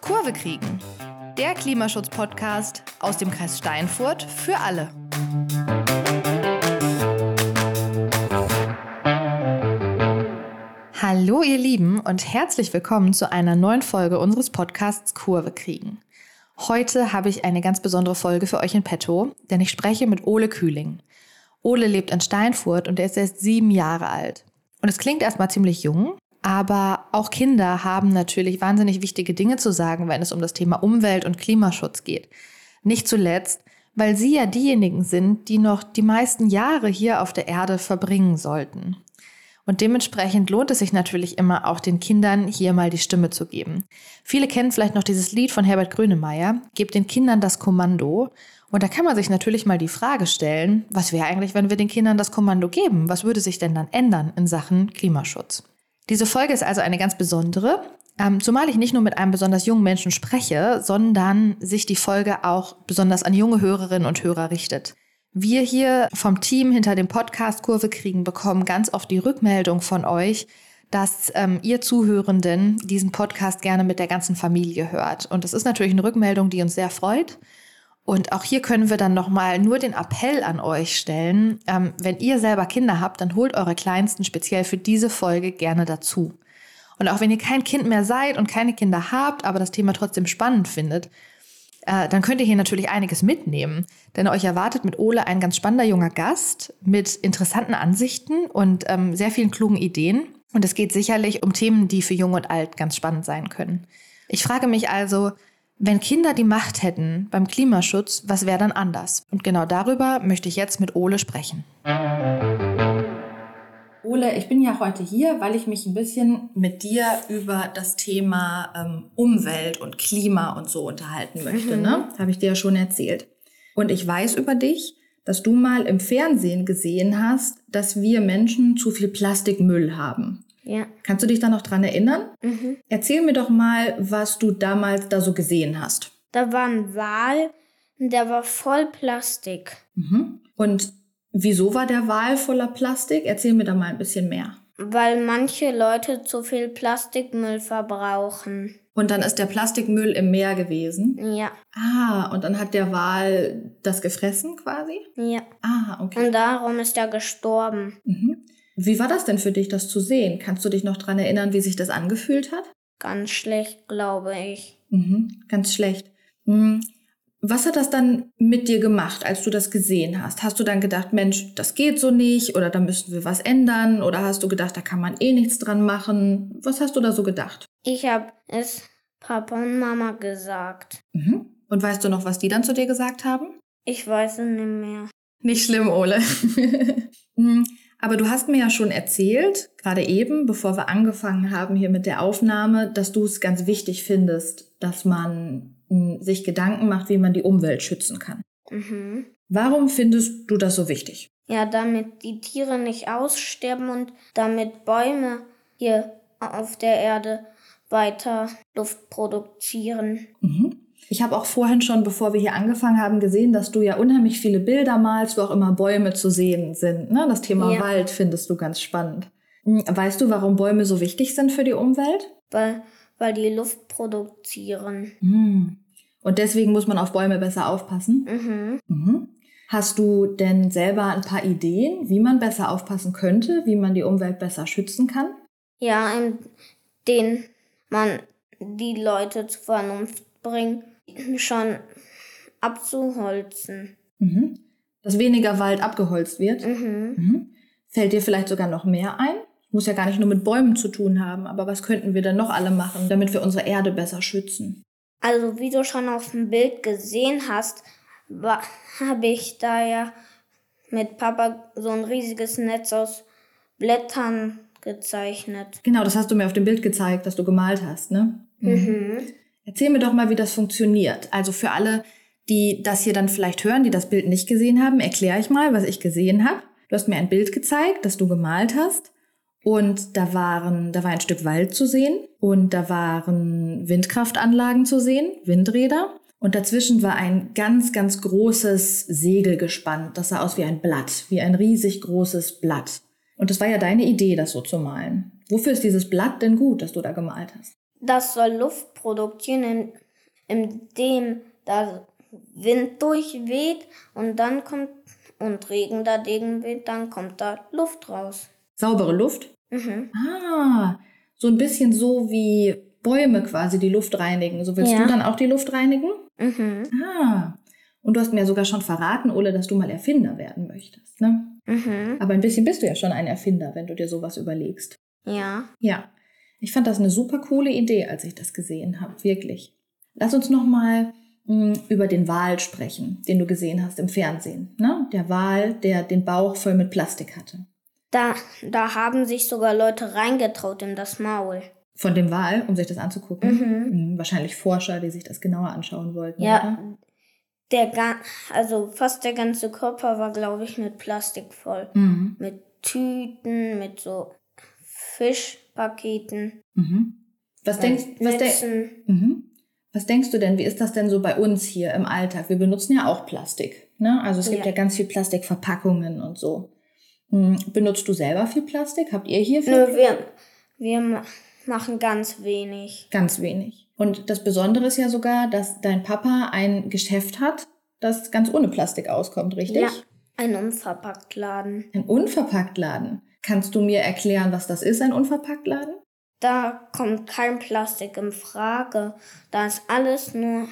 Kurve kriegen. Der Klimaschutz-Podcast aus dem Kreis Steinfurt für alle. Hallo ihr Lieben und herzlich willkommen zu einer neuen Folge unseres Podcasts Kurve kriegen. Heute habe ich eine ganz besondere Folge für euch in petto, denn ich spreche mit Ole Kühling. Ole lebt in Steinfurt und er ist erst sieben Jahre alt. Und es klingt erstmal ziemlich jung, aber auch Kinder haben natürlich wahnsinnig wichtige Dinge zu sagen, wenn es um das Thema Umwelt und Klimaschutz geht. Nicht zuletzt, weil sie ja diejenigen sind, die noch die meisten Jahre hier auf der Erde verbringen sollten. Und dementsprechend lohnt es sich natürlich immer auch den Kindern hier mal die Stimme zu geben. Viele kennen vielleicht noch dieses Lied von Herbert Grönemeyer, Gebt den Kindern das Kommando. Und da kann man sich natürlich mal die Frage stellen, was wäre eigentlich, wenn wir den Kindern das Kommando geben? Was würde sich denn dann ändern in Sachen Klimaschutz? Diese Folge ist also eine ganz besondere, ähm, zumal ich nicht nur mit einem besonders jungen Menschen spreche, sondern sich die Folge auch besonders an junge Hörerinnen und Hörer richtet. Wir hier vom Team hinter dem Podcast Kurve kriegen bekommen ganz oft die Rückmeldung von euch, dass ähm, ihr Zuhörenden diesen Podcast gerne mit der ganzen Familie hört. Und das ist natürlich eine Rückmeldung, die uns sehr freut. Und auch hier können wir dann nochmal nur den Appell an euch stellen. Ähm, wenn ihr selber Kinder habt, dann holt eure Kleinsten speziell für diese Folge gerne dazu. Und auch wenn ihr kein Kind mehr seid und keine Kinder habt, aber das Thema trotzdem spannend findet, äh, dann könnt ihr hier natürlich einiges mitnehmen. Denn euch erwartet mit Ole ein ganz spannender junger Gast mit interessanten Ansichten und ähm, sehr vielen klugen Ideen. Und es geht sicherlich um Themen, die für Jung und Alt ganz spannend sein können. Ich frage mich also, wenn Kinder die Macht hätten beim Klimaschutz, was wäre dann anders? Und genau darüber möchte ich jetzt mit Ole sprechen. Ole, ich bin ja heute hier, weil ich mich ein bisschen mit dir über das Thema ähm, Umwelt und Klima und so unterhalten möchte. Mhm. Ne? Habe ich dir ja schon erzählt. Und ich weiß über dich, dass du mal im Fernsehen gesehen hast, dass wir Menschen zu viel Plastikmüll haben. Ja. Kannst du dich da noch dran erinnern? Mhm. Erzähl mir doch mal, was du damals da so gesehen hast. Da war ein Wal, der war voll Plastik. Mhm. Und wieso war der Wal voller Plastik? Erzähl mir da mal ein bisschen mehr. Weil manche Leute zu viel Plastikmüll verbrauchen. Und dann ist der Plastikmüll im Meer gewesen? Ja. Ah, und dann hat der Wal das gefressen quasi? Ja. Ah, okay. Und darum ist er gestorben. Mhm. Wie war das denn für dich, das zu sehen? Kannst du dich noch daran erinnern, wie sich das angefühlt hat? Ganz schlecht, glaube ich. Mhm, ganz schlecht. Mhm. Was hat das dann mit dir gemacht, als du das gesehen hast? Hast du dann gedacht, Mensch, das geht so nicht oder da müssen wir was ändern? Oder hast du gedacht, da kann man eh nichts dran machen? Was hast du da so gedacht? Ich habe es Papa und Mama gesagt. Mhm. Und weißt du noch, was die dann zu dir gesagt haben? Ich weiß es nicht mehr. Nicht schlimm, Ole. Mhm. Aber du hast mir ja schon erzählt, gerade eben, bevor wir angefangen haben hier mit der Aufnahme, dass du es ganz wichtig findest, dass man hm, sich Gedanken macht, wie man die Umwelt schützen kann. Mhm. Warum findest du das so wichtig? Ja, damit die Tiere nicht aussterben und damit Bäume hier auf der Erde weiter Luft produzieren. Mhm. Ich habe auch vorhin schon, bevor wir hier angefangen haben, gesehen, dass du ja unheimlich viele Bilder malst, wo auch immer Bäume zu sehen sind. Ne? Das Thema ja. Wald findest du ganz spannend. Hm, weißt du, warum Bäume so wichtig sind für die Umwelt? Weil, weil die Luft produzieren. Mhm. Und deswegen muss man auf Bäume besser aufpassen? Mhm. Mhm. Hast du denn selber ein paar Ideen, wie man besser aufpassen könnte, wie man die Umwelt besser schützen kann? Ja, indem man die Leute zur Vernunft bringt schon abzuholzen. Mhm. Dass weniger Wald abgeholzt wird. Mhm. Mhm. Fällt dir vielleicht sogar noch mehr ein? Muss ja gar nicht nur mit Bäumen zu tun haben, aber was könnten wir denn noch alle machen, damit wir unsere Erde besser schützen? Also wie du schon auf dem Bild gesehen hast, habe ich da ja mit Papa so ein riesiges Netz aus Blättern gezeichnet. Genau, das hast du mir auf dem Bild gezeigt, das du gemalt hast, ne? Mhm. Erzähl mir doch mal, wie das funktioniert. Also für alle, die das hier dann vielleicht hören, die das Bild nicht gesehen haben, erkläre ich mal, was ich gesehen habe. Du hast mir ein Bild gezeigt, das du gemalt hast. Und da waren, da war ein Stück Wald zu sehen und da waren Windkraftanlagen zu sehen, Windräder. Und dazwischen war ein ganz, ganz großes Segel gespannt. Das sah aus wie ein Blatt, wie ein riesig großes Blatt. Und das war ja deine Idee, das so zu malen. Wofür ist dieses Blatt denn gut, das du da gemalt hast? Das soll Luft produzieren, indem da Wind durchweht und dann kommt und Regen dagegen weht, dann kommt da Luft raus. Saubere Luft? Mhm. Ah, so ein bisschen so wie Bäume quasi die Luft reinigen. So willst Ja. du dann auch die Luft reinigen? Mhm. Ah. Und du hast mir ja sogar schon verraten, Ole, dass du mal Erfinder werden möchtest, ne? Mhm. Aber ein bisschen bist du ja schon ein Erfinder, wenn du dir sowas überlegst. Ja. Ja, ich fand das eine super coole Idee, als ich das gesehen habe, wirklich. Lass uns noch mal mh, über den Wal sprechen, den du gesehen hast im Fernsehen. Ne? Der Wal, der den Bauch voll mit Plastik hatte. Da, da haben sich sogar Leute reingetraut in das Maul. Von dem Wal, um sich das anzugucken. Mhm. Mh, wahrscheinlich Forscher, die sich das genauer anschauen wollten. Ja, Oder? der also fast der ganze Körper war, glaube ich, mit Plastik voll. Mhm. Mit Tüten, mit so Fischpaketen. Mhm. Was, denkst, was, Mützen. mhm. was denkst du denn, wie ist das denn so bei uns hier im Alltag? Wir benutzen ja auch Plastik. Ne? Also es gibt Ja. ja ganz viel Plastikverpackungen und so. Hm, Benutzt du selber viel Plastik? Habt ihr hier viel? Nö, wir, wir ma- machen ganz wenig. Ganz wenig. Und das Besondere ist ja sogar, dass dein Papa ein Geschäft hat, das ganz ohne Plastik auskommt, richtig? Ja, ein Unverpacktladen. Ein Unverpacktladen. Kannst du mir erklären, was das ist, ein Unverpacktladen? Da kommt kein Plastik in Frage. Da ist alles nur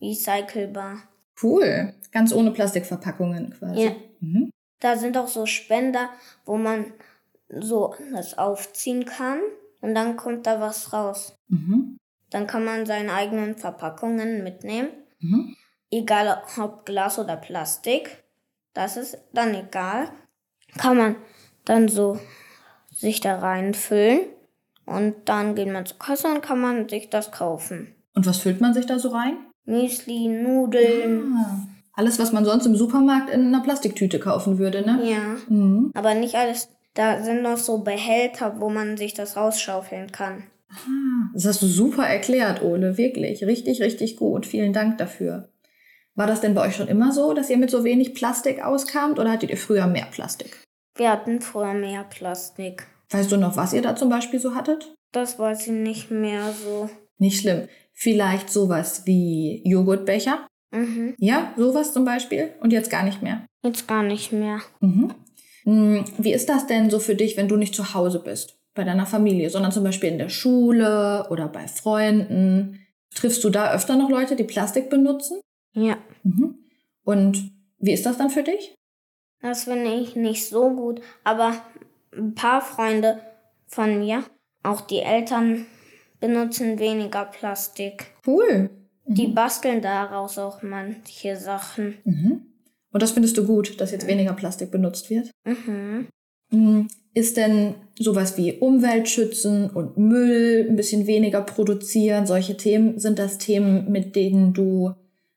recycelbar. Cool. Ganz ohne Plastikverpackungen quasi. Ja. Mhm. Da sind auch so Spender, wo man so das aufziehen kann und dann kommt da was raus. Mhm. Dann kann man seine eigenen Verpackungen mitnehmen, Mhm. egal ob Glas oder Plastik. Das ist dann egal. Kann man dann so sich da reinfüllen und dann geht man zur Kasse und kann man sich das kaufen. Und was füllt man sich da so rein? Müsli, Nudeln. Ah, alles, was man sonst im Supermarkt in einer Plastiktüte kaufen würde, ne? Ja, Mhm. aber nicht alles. Da sind noch so Behälter, wo man sich das rausschaufeln kann. Ah, Das hast du super erklärt, Ole. Wirklich. Richtig, richtig gut. Vielen Dank dafür. War das denn bei euch schon immer so, dass ihr mit so wenig Plastik auskamt oder hattet ihr früher mehr Plastik? Wir hatten früher mehr Plastik. Weißt du noch, was ihr da zum Beispiel so hattet? Das weiß ich nicht mehr so. Nicht schlimm. Vielleicht sowas wie Joghurtbecher? Mhm. Ja, sowas zum Beispiel. Und jetzt gar nicht mehr. Jetzt gar nicht mehr. Mhm. Hm, Wie ist das denn so für dich, wenn du nicht zu Hause bist, bei deiner Familie, sondern zum Beispiel in der Schule oder bei Freunden? Triffst du da öfter noch Leute, die Plastik benutzen? Ja. Mhm. Und wie ist das dann für dich? Das finde ich nicht so gut. Aber ein paar Freunde von mir, auch die Eltern, benutzen weniger Plastik. Cool. Die basteln daraus auch manche Sachen. Mhm. Und das findest du gut, dass jetzt weniger Plastik benutzt wird? Mhm. Hm, Ist denn sowas wie Umwelt schützen und Müll ein bisschen weniger produzieren, solche Themen, sind das Themen, mit denen du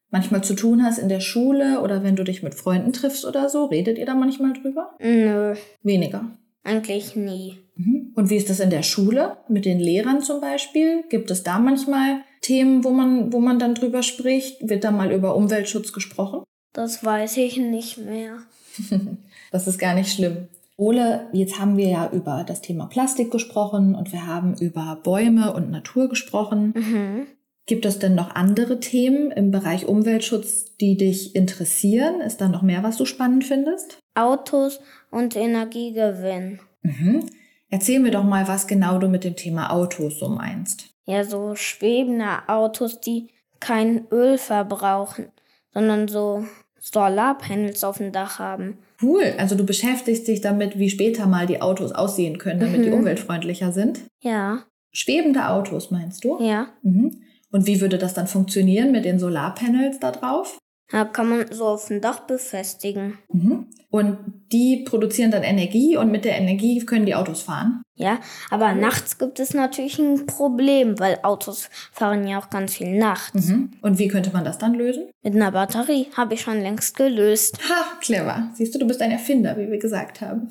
manchmal zu tun hast in der Schule oder wenn du dich mit Freunden triffst oder so? Redet ihr da manchmal drüber? Nö, Weniger. eigentlich nie. Mhm. Und wie ist das in der Schule mit den Lehrern zum Beispiel? Gibt es da manchmal Themen, wo man, wo man dann drüber spricht? Wird da mal über Umweltschutz gesprochen? Das weiß ich nicht mehr. Das ist gar nicht schlimm. Ole, jetzt haben wir ja über das Thema Plastik gesprochen und wir haben über Bäume und Natur gesprochen. Mhm. Gibt es denn noch andere Themen im Bereich Umweltschutz, die dich interessieren? Ist da noch mehr, was du spannend findest? Autos und Energiegewinn. Mhm. Erzähl mir doch mal, was genau du mit dem Thema Autos so meinst. Ja, so schwebende Autos, die kein Öl verbrauchen, sondern so Solarpanels auf dem Dach haben. Cool, also du beschäftigst dich damit, wie später mal die Autos aussehen können, damit die Mhm. umweltfreundlicher sind. Ja, Schwebende Autos, meinst du? ja. Mhm. Und wie würde das dann funktionieren mit den Solarpanels da drauf? Da kann man so auf dem Dach befestigen. Mhm. Und die produzieren dann Energie und mit der Energie können die Autos fahren. Ja, aber nachts gibt es natürlich ein Problem, weil Autos fahren ja auch ganz viel nachts. Mhm. Und wie könnte man das dann lösen? Mit einer Batterie habe ich schon längst gelöst. Ha, clever. Siehst du, du bist ein Erfinder, wie wir gesagt haben.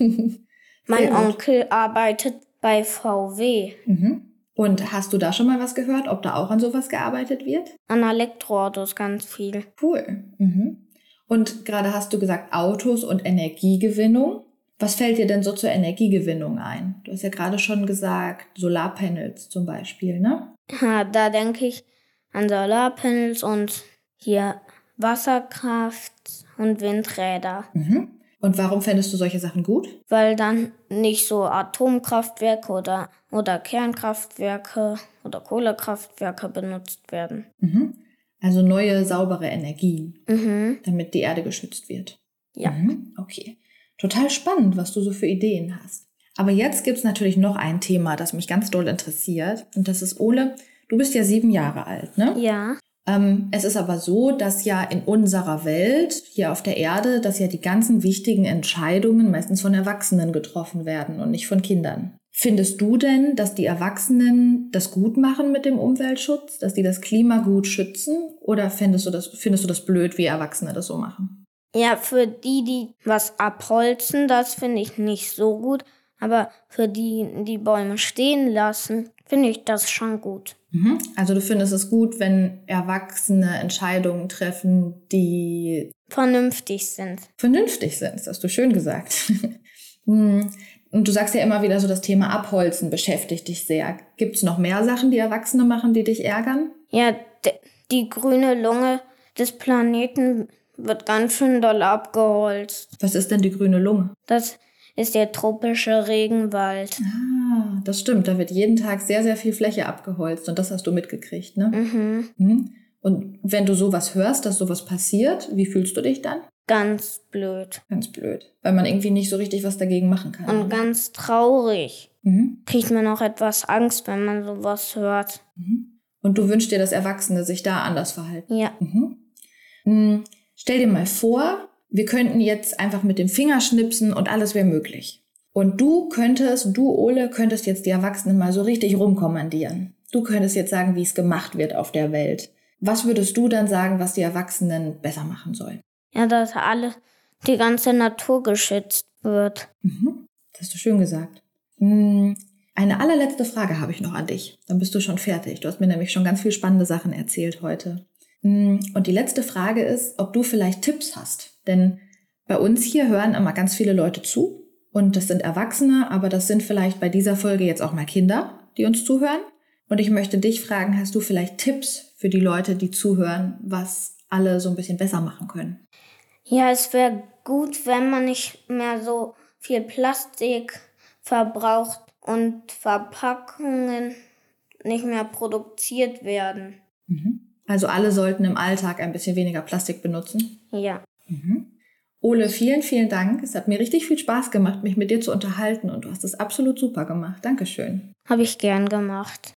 Mein. Onkel arbeitet bei VW Mhm. Und hast du da schon mal was gehört, ob da auch an sowas gearbeitet wird? an Elektroautos ganz viel. Cool. Mhm. Und gerade hast du gesagt Autos und Energiegewinnung. Was fällt dir denn so zur Energiegewinnung ein? Du hast ja gerade schon gesagt, Solarpanels zum Beispiel, ne? Ja, da denke ich an Solarpanels und hier Wasserkraft und Windräder. Mhm. Und warum fändest du solche Sachen gut? Weil dann nicht so Atomkraftwerke oder, oder Kernkraftwerke oder Kohlekraftwerke benutzt werden. Mhm. Also neue, saubere Energien, Mhm. damit die Erde geschützt wird. Ja. Mhm. Okay. Total spannend, was du so für Ideen hast. Aber jetzt gibt's natürlich noch ein Thema, das mich ganz doll interessiert. Und das ist, Ole, du bist ja sieben Jahre alt, ne? Ja. Ähm, es ist aber so, dass ja in unserer Welt, hier auf der Erde, dass ja die ganzen wichtigen Entscheidungen meistens von Erwachsenen getroffen werden und nicht von Kindern. Findest du denn, dass die Erwachsenen das gut machen mit dem Umweltschutz, dass die das Klima gut schützen? Oder findest du das, findest du das blöd, wie Erwachsene das so machen? Ja, für die, die was abholzen, das finde ich nicht so gut. Aber für die, die Bäume stehen lassen, finde ich das schon gut. Mhm. Also du findest es gut, wenn Erwachsene Entscheidungen treffen, die Vernünftig sind. vernünftig sind. Das hast du schön gesagt. Hm. Und du sagst ja immer wieder so, das Thema Abholzen beschäftigt dich sehr. Gibt es noch mehr Sachen, die Erwachsene machen, die dich ärgern? Ja, die grüne Lunge des Planeten wird ganz schön doll abgeholzt. Was ist denn die grüne Lunge? Das ist der tropische Regenwald. Ah, das stimmt. Da wird jeden Tag sehr, sehr viel Fläche abgeholzt und das hast du mitgekriegt, ne? Mhm. Mhm. Und wenn du sowas hörst, dass sowas passiert, wie fühlst du dich dann? Ganz blöd. Ganz blöd. Weil man irgendwie nicht so richtig was dagegen machen kann. Und ganz traurig. mhm. Kriegt man auch etwas Angst, wenn man sowas hört. Mhm. Und du wünschst dir, dass Erwachsene sich da anders verhalten. Ja. Mhm. Hm, Stell dir mal vor, wir könnten jetzt einfach mit dem Finger schnipsen und alles wäre möglich. Und du könntest, du Ole, könntest jetzt die Erwachsenen mal so richtig rumkommandieren. Du könntest jetzt sagen, wie es gemacht wird auf der Welt. Was würdest du dann sagen, was die Erwachsenen besser machen sollen? Ja, dass alle, die ganze Natur geschützt wird. Mhm. Das hast du schön gesagt. Hm, Eine allerletzte Frage habe ich noch an dich. Dann bist du schon fertig. Du hast mir nämlich schon ganz viel spannende Sachen erzählt heute. Hm, Und die letzte Frage ist, ob du vielleicht Tipps hast. Denn bei uns hier hören immer ganz viele Leute zu. Und das sind Erwachsene, aber das sind vielleicht bei dieser Folge jetzt auch mal Kinder, die uns zuhören. Und ich möchte dich fragen, hast du vielleicht Tipps für die Leute, die zuhören, was alle so ein bisschen besser machen können? Ja, es wäre gut, wenn man nicht mehr so viel Plastik verbraucht und Verpackungen nicht mehr produziert werden. Mhm. Also alle sollten im Alltag ein bisschen weniger Plastik benutzen. Ja. Mhm. Ole, vielen, vielen Dank. Es hat mir richtig viel Spaß gemacht, mich mit dir zu unterhalten und du hast es absolut super gemacht. Dankeschön. Habe ich gern gemacht.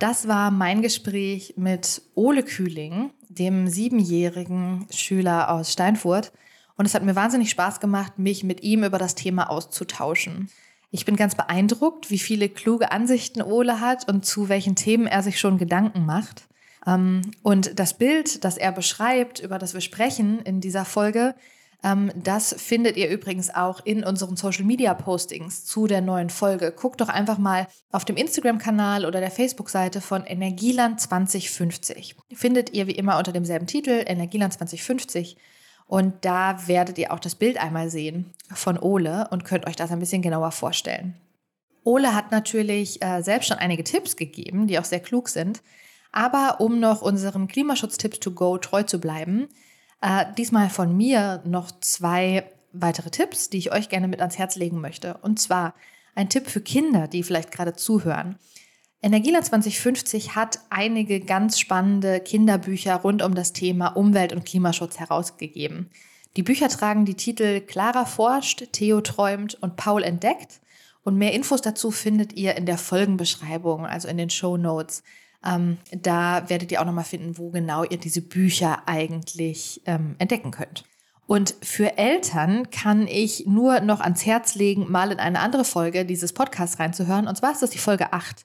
Das war mein Gespräch mit Ole Kühling, dem siebenjährigen Schüler aus Steinfurt. Und es hat mir wahnsinnig Spaß gemacht, mich mit ihm über das Thema auszutauschen. Ich bin ganz beeindruckt, wie viele kluge Ansichten Ole hat und zu welchen Themen er sich schon Gedanken macht. Ähm, Und das Bild, das er beschreibt, über das wir sprechen in dieser Folge, ähm, das findet ihr übrigens auch in unseren Social Media Postings zu der neuen Folge. Guckt doch einfach mal auf dem Instagram-Kanal oder der Facebook-Seite von Energieland 2050. Findet ihr wie immer unter demselben Titel Energieland 2050. Und da werdet ihr auch das Bild einmal sehen von Ole und könnt euch das ein bisschen genauer vorstellen. Ole hat natürlich äh, selbst schon einige Tipps gegeben, die auch sehr klug sind. Aber um noch unseren Klimaschutztipps to go treu zu bleiben, äh, diesmal von mir noch zwei weitere Tipps, die ich euch gerne mit ans Herz legen möchte. Und zwar ein Tipp für Kinder, die vielleicht gerade zuhören. Energieland 2050 hat einige ganz spannende Kinderbücher rund um das Thema Umwelt- und Klimaschutz herausgegeben. Die Bücher tragen die Titel Clara forscht, Theo träumt und Paul entdeckt. Und mehr Infos dazu findet ihr in der Folgenbeschreibung, also in den Show Notes. Ähm, da werdet ihr auch nochmal finden, wo genau ihr diese Bücher eigentlich ähm, entdecken könnt. Und für Eltern kann ich nur noch ans Herz legen, mal in eine andere Folge dieses Podcasts reinzuhören. Und zwar ist das die Folge 8.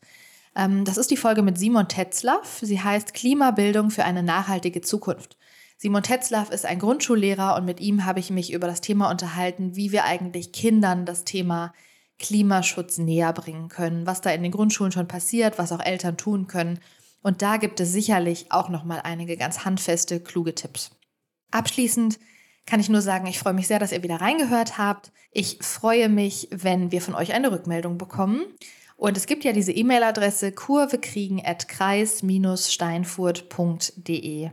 Ähm, das ist die Folge mit Simon Tetzlaff. Sie heißt Klimabildung für eine nachhaltige Zukunft. Simon Tetzlaff ist ein Grundschullehrer und mit ihm habe ich mich über das Thema unterhalten, wie wir eigentlich Kindern das Thema Klimaschutz näher bringen können, was da in den Grundschulen schon passiert, was auch Eltern tun können. Und da gibt es sicherlich auch noch mal einige ganz handfeste, kluge Tipps. Abschließend kann ich nur sagen, ich freue mich sehr, dass ihr wieder reingehört habt. Ich freue mich, wenn wir von euch eine Rückmeldung bekommen. Und es gibt ja diese E-Mail-Adresse kurvekriegen.kreis-steinfurt.de.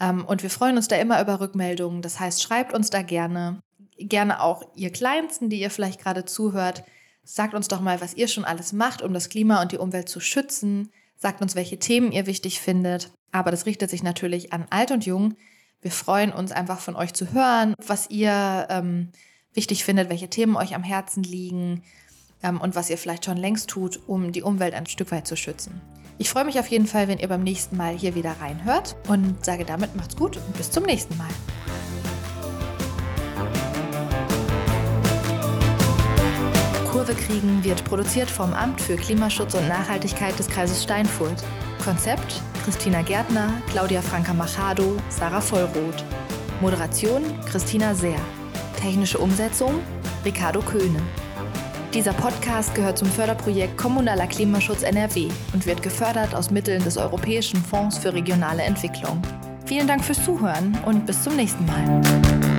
Ähm, und wir freuen uns da immer über Rückmeldungen. Das heißt, schreibt uns da gerne. Gerne auch ihr Kleinsten, die ihr vielleicht gerade zuhört. Sagt uns doch mal, was ihr schon alles macht, um das Klima und die Umwelt zu schützen. Sagt uns, welche Themen ihr wichtig findet. Aber das richtet sich natürlich an alt und jung. Wir freuen uns einfach von euch zu hören, was ihr ähm, wichtig findet, welche Themen euch am Herzen liegen ähm, und was ihr vielleicht schon längst tut, um die Umwelt ein Stück weit zu schützen. Ich freue mich auf jeden Fall, wenn ihr beim nächsten Mal hier wieder reinhört und sage damit macht's gut und bis zum nächsten Mal. Kurve kriegen wird produziert vom Amt für Klimaschutz und Nachhaltigkeit des Kreises Steinfurt. Konzept Christina Gärtner, Claudia Franka Machado, Sarah Vollroth. Moderation Christina Seer. Technische Umsetzung Ricardo Köhne. Dieser Podcast gehört zum Förderprojekt Kommunaler Klimaschutz NRW und wird gefördert aus Mitteln des Europäischen Fonds für regionale Entwicklung. Vielen Dank fürs Zuhören und bis zum nächsten Mal.